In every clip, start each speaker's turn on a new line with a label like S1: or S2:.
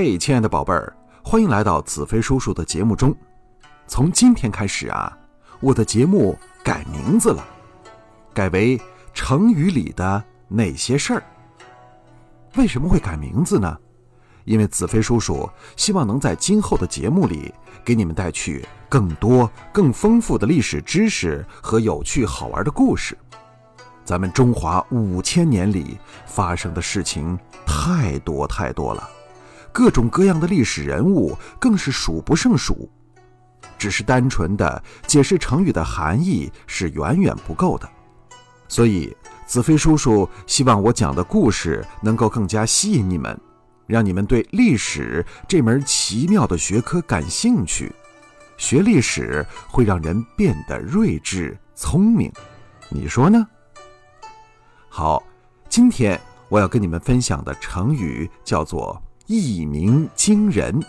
S1: 嘿，亲爱的宝贝儿，欢迎来到子飞叔叔的节目中。从今天开始啊，我的节目改名字了，改为成语里的那些事儿。为什么会改名字呢？因为子飞叔叔希望能在今后的节目里给你们带去更多、更丰富的历史知识和有趣好玩的故事。咱们中华五千年里发生的事情太多太多了，各种各样的历史人物更是数不胜数。只是单纯的解释成语的含义是远远不够的，所以子飞叔叔希望我讲的故事能够更加吸引你们，让你们对历史这门奇妙的学科感兴趣。学历史会让人变得睿智聪明，你说呢？好，今天我要跟你们分享的成语叫做“一鸣惊人”，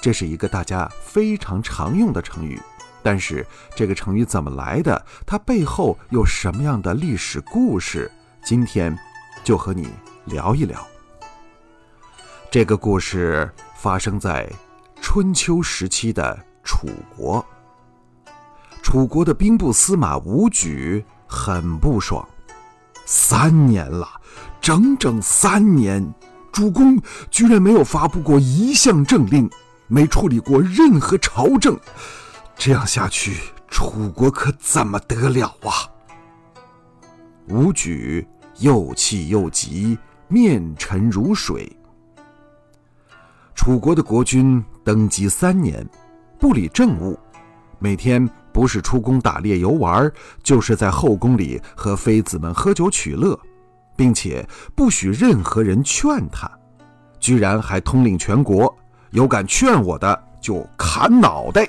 S1: 这是一个大家非常常用的成语。但是这个成语怎么来的？它背后有什么样的历史故事？今天就和你聊一聊。这个故事发生在春秋时期的楚国。楚国的兵部司马伍举很不爽。三年了，整整三年，主公居然没有发布过一项政令，没处理过任何朝政，这样下去，楚国可怎么得了啊？伍举又气又急，面沉如水。楚国的国君登基三年，不理政务，每天。不是出宫打猎游玩，就是在后宫里和妃子们喝酒取乐，并且不许任何人劝他，居然还通令全国，有敢劝我的就砍脑袋。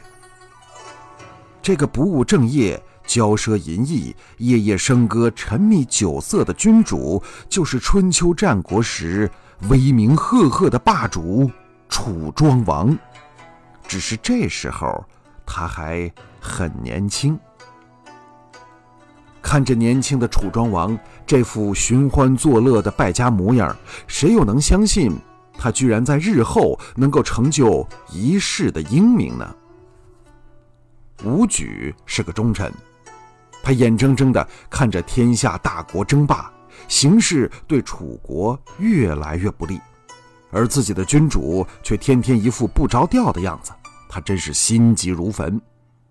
S1: 这个不务正业、骄奢淫逸、夜夜笙歌、沉迷酒色的君主，就是春秋战国时威名赫赫的霸主楚庄王。只是这时候。他还很年轻，看着年轻的楚庄王这副寻欢作乐的败家模样，谁又能相信他居然在日后能够成就一世的英名呢？伍举是个忠臣，他眼睁睁地看着天下大国争霸，形势对楚国越来越不利，而自己的君主却天天一副不着调的样子。他真是心急如焚，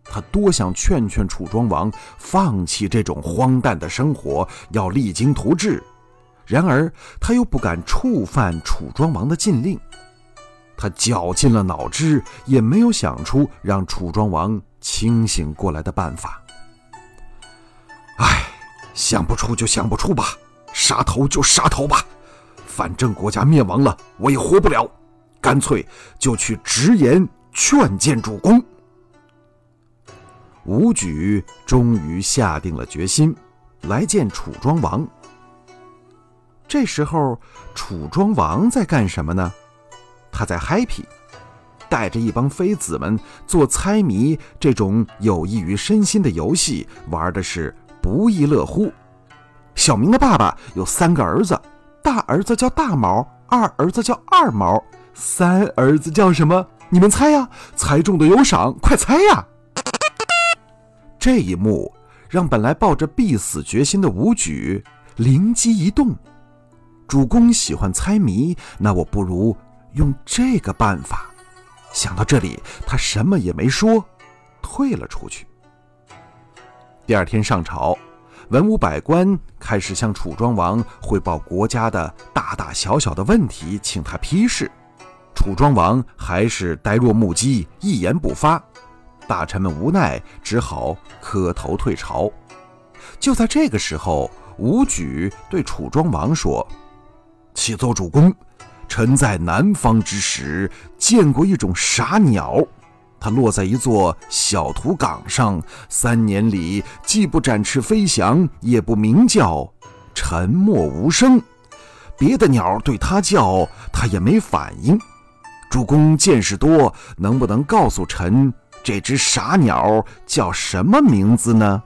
S1: 他多想劝劝楚庄王放弃这种荒诞的生活，要励精图治，然而他又不敢触犯楚庄王的禁令，他绞尽了脑汁，也没有想出让楚庄王清醒过来的办法。唉，想不出就想不出吧，杀头就杀头吧，反正国家灭亡了，我也活不了，干脆就去直言。劝谏主公，伍举终于下定了决心，来见楚庄王。这时候，楚庄王在干什么呢？他在 happy，带着一帮妃子们做猜谜这种有益于身心的游戏，玩的是不亦乐乎。小明的爸爸有三个儿子，大儿子叫大毛，二儿子叫二毛，三儿子叫什么？你们猜呀，猜中的有赏，快猜呀！这一幕让本来抱着必死决心的武举灵机一动：主公喜欢猜谜，那我不如用这个办法。想到这里，他什么也没说，退了出去。第二天上朝，文武百官开始向楚庄王汇报国家的大大小小的问题，请他批示。楚庄王还是呆若木鸡，一言不发。大臣们无奈，只好磕头退朝。就在这个时候，伍举对楚庄王说：“启奏主公，臣在南方之时见过一种傻鸟，它落在一座小土岗上，三年里既不展翅飞翔，也不鸣叫，沉默无声。别的鸟对它叫，它也没反应。”主公见识多，能不能告诉臣这只傻鸟叫什么名字呢？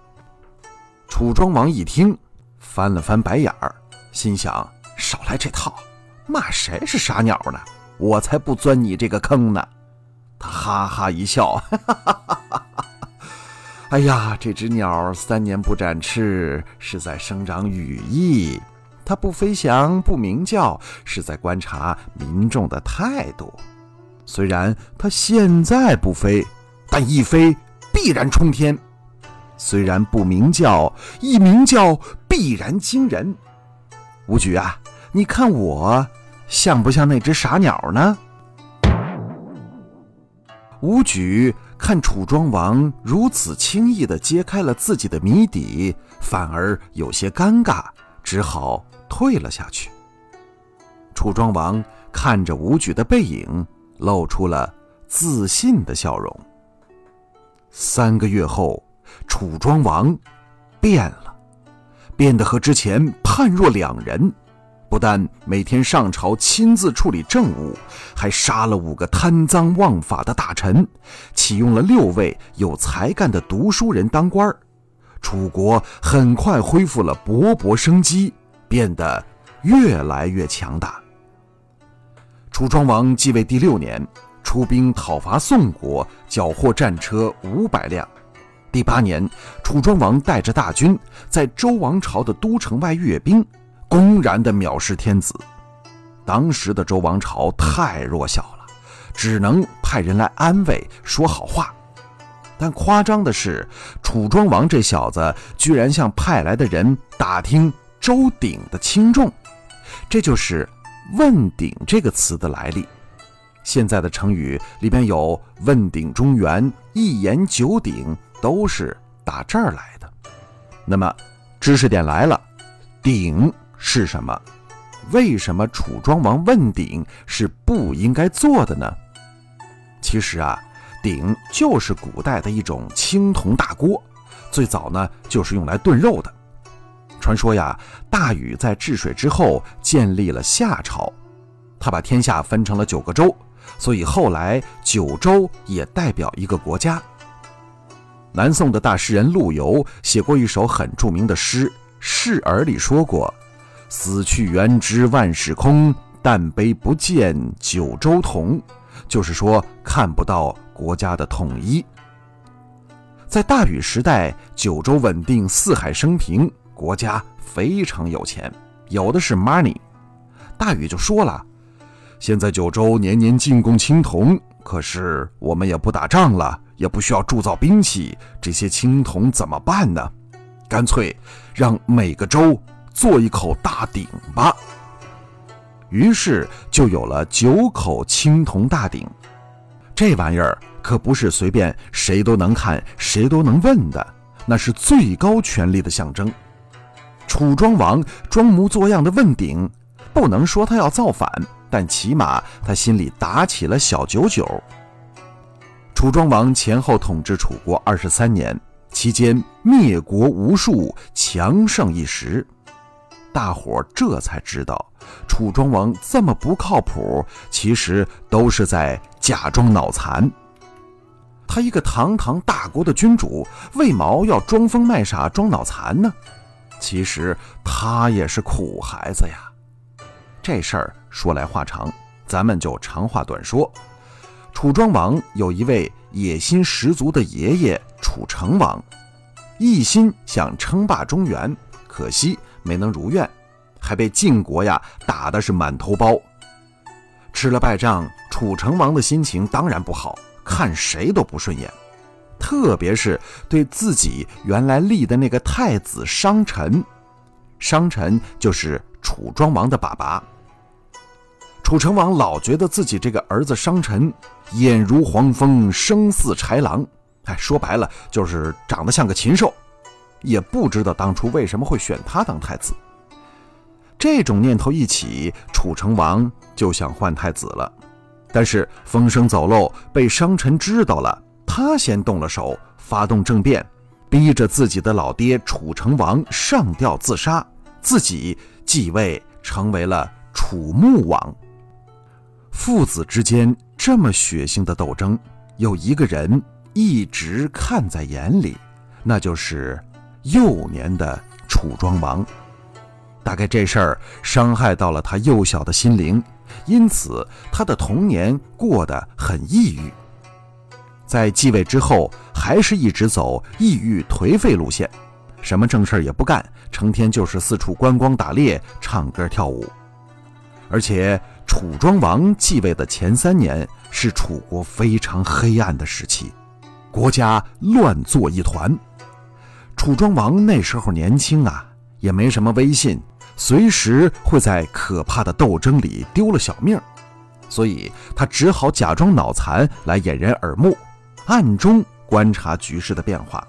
S1: 楚庄王一听，翻了翻白眼儿，心想：少来这套，骂谁是傻鸟呢？我才不钻你这个坑呢。他哈哈一笑，哈哈哈哈哈哈！哎呀，这只鸟三年不展翅，是在生长羽翼；它不飞翔，不鸣叫，是在观察民众的态度。虽然它现在不飞，但一飞必然冲天；虽然不鸣叫，一鸣叫必然惊人。吴举啊，你看我像不像那只傻鸟呢？吴举看楚庄王如此轻易地揭开了自己的谜底，反而有些尴尬，只好退了下去。楚庄王看着吴举的背影，露出了自信的笑容。三个月后，楚庄王变了，变得和之前判若两人。不但每天上朝亲自处理政务，还杀了五个贪赃枉法的大臣，启用了六位有才干的读书人当官楚国很快恢复了勃勃生机，变得越来越强大。楚庄王继位第六年，出兵讨伐宋国，缴获战车五百辆。第八年，楚庄王带着大军在周王朝的都城外阅兵。公然的藐视天子，当时的周王朝太弱小了，只能派人来安慰说好话。但夸张的是，楚庄王这小子居然向派来的人打听周鼎的轻重，这就是“问鼎”这个词的来历。现在的成语里边有“问鼎中原”“一言九鼎”，都是打这儿来的。那么，知识点来了，鼎。是什么？为什么楚庄王问鼎是不应该做的呢？其实啊，鼎就是古代的一种青铜大锅，最早呢就是用来炖肉的。传说呀，大禹在治水之后建立了夏朝，他把天下分成了九个州，所以后来九州也代表一个国家。南宋的大诗人陆游写过一首很著名的诗《示儿》，里说过。死去元知万事空，但悲不见九州同。就是说，看不到国家的统一。在大禹时代，九州稳定，四海升平，国家非常有钱，有的是 money。大禹就说了：“现在九州年年进贡青铜，可是我们也不打仗了，也不需要铸造兵器，这些青铜怎么办呢？干脆让每个州。”做一口大鼎吧。于是就有了九口青铜大鼎。这玩意儿可不是随便谁都能看、谁都能问的，那是最高权力的象征。楚庄王装模作样的问鼎，不能说他要造反，但起码他心里打起了小九九。楚庄王前后统治楚国二十三年，期间灭国无数，强盛一时。大伙这才知道，楚庄王这么不靠谱，其实都是在假装脑残。他一个堂堂大国的君主，为毛要装疯卖傻、装脑残呢？其实他也是苦孩子呀。这事儿说来话长，咱们就长话短说。楚庄王有一位野心十足的爷爷楚成王，一心想称霸中原，可惜。没能如愿，还被晋国呀打的是满头包。吃了败仗，楚成王的心情当然不好，看谁都不顺眼，特别是对自己原来立的那个太子商臣。商臣就是楚庄王的爸爸。楚成王老觉得自己这个儿子商臣眼如黄蜂，声似豺狼，哎，说白了就是长得像个禽兽。也不知道当初为什么会选他当太子。这种念头一起，楚成王就想换太子了。但是风声走漏，被商臣知道了，他先动了手，发动政变，逼着自己的老爹楚成王上吊自杀，自己继位成为了楚穆王。父子之间这么血腥的斗争，有一个人一直看在眼里，那就是。幼年的楚庄王，大概这事儿伤害到了他幼小的心灵，因此他的童年过得很抑郁。在继位之后，还是一直走抑郁颓废路线，什么正事儿也不干，成天就是四处观光打猎、唱歌跳舞。而且，楚庄王继位的前三年是楚国非常黑暗的时期，国家乱作一团。楚庄王那时候年轻啊，也没什么威信，随时会在可怕的斗争里丢了小命，所以他只好假装脑残来掩人耳目。暗中观察局势的变化，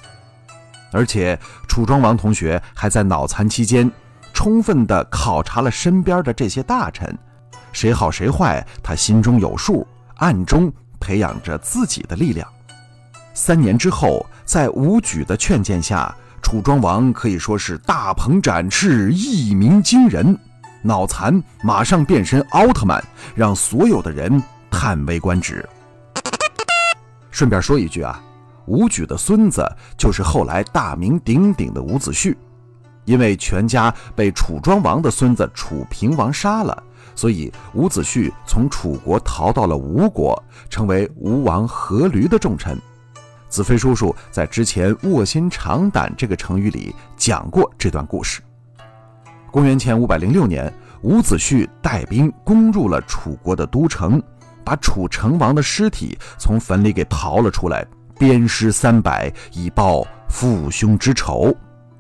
S1: 而且楚庄王同学还在脑残期间，充分地考察了身边的这些大臣，谁好谁坏，他心中有数，暗中培养着自己的力量。三年之后，在武举的劝谏下，楚庄王可以说是大鹏展翅，一鸣惊人，脑残马上变身奥特曼，让所有的人叹为观止。顺便说一句啊，伍举的孙子就是后来大名鼎鼎的伍子胥，因为全家被楚庄王的孙子楚平王杀了，所以伍子胥从楚国逃到了吴国，成为吴王阖闾的重臣。子飞叔叔在之前“卧薪尝胆”这个成语里讲过这段故事。公元前五百零六年，伍子胥带兵攻入了楚国的都城。把楚成王的尸体从坟里给刨了出来，鞭尸三百，以报父兄之仇。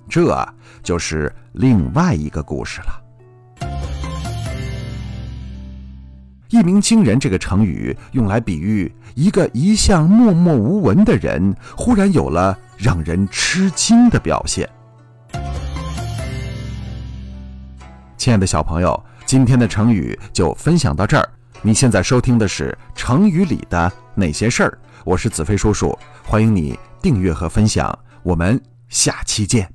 S1: 这就是另外一个故事了。一鸣惊人这个成语用来比喻一个一向默默无闻的人，忽然有了让人吃惊的表现。亲爱的小朋友，今天的成语就分享到这儿。你现在收听的是成语里的那些事儿，我是子飞叔叔，欢迎你订阅和分享，我们下期见。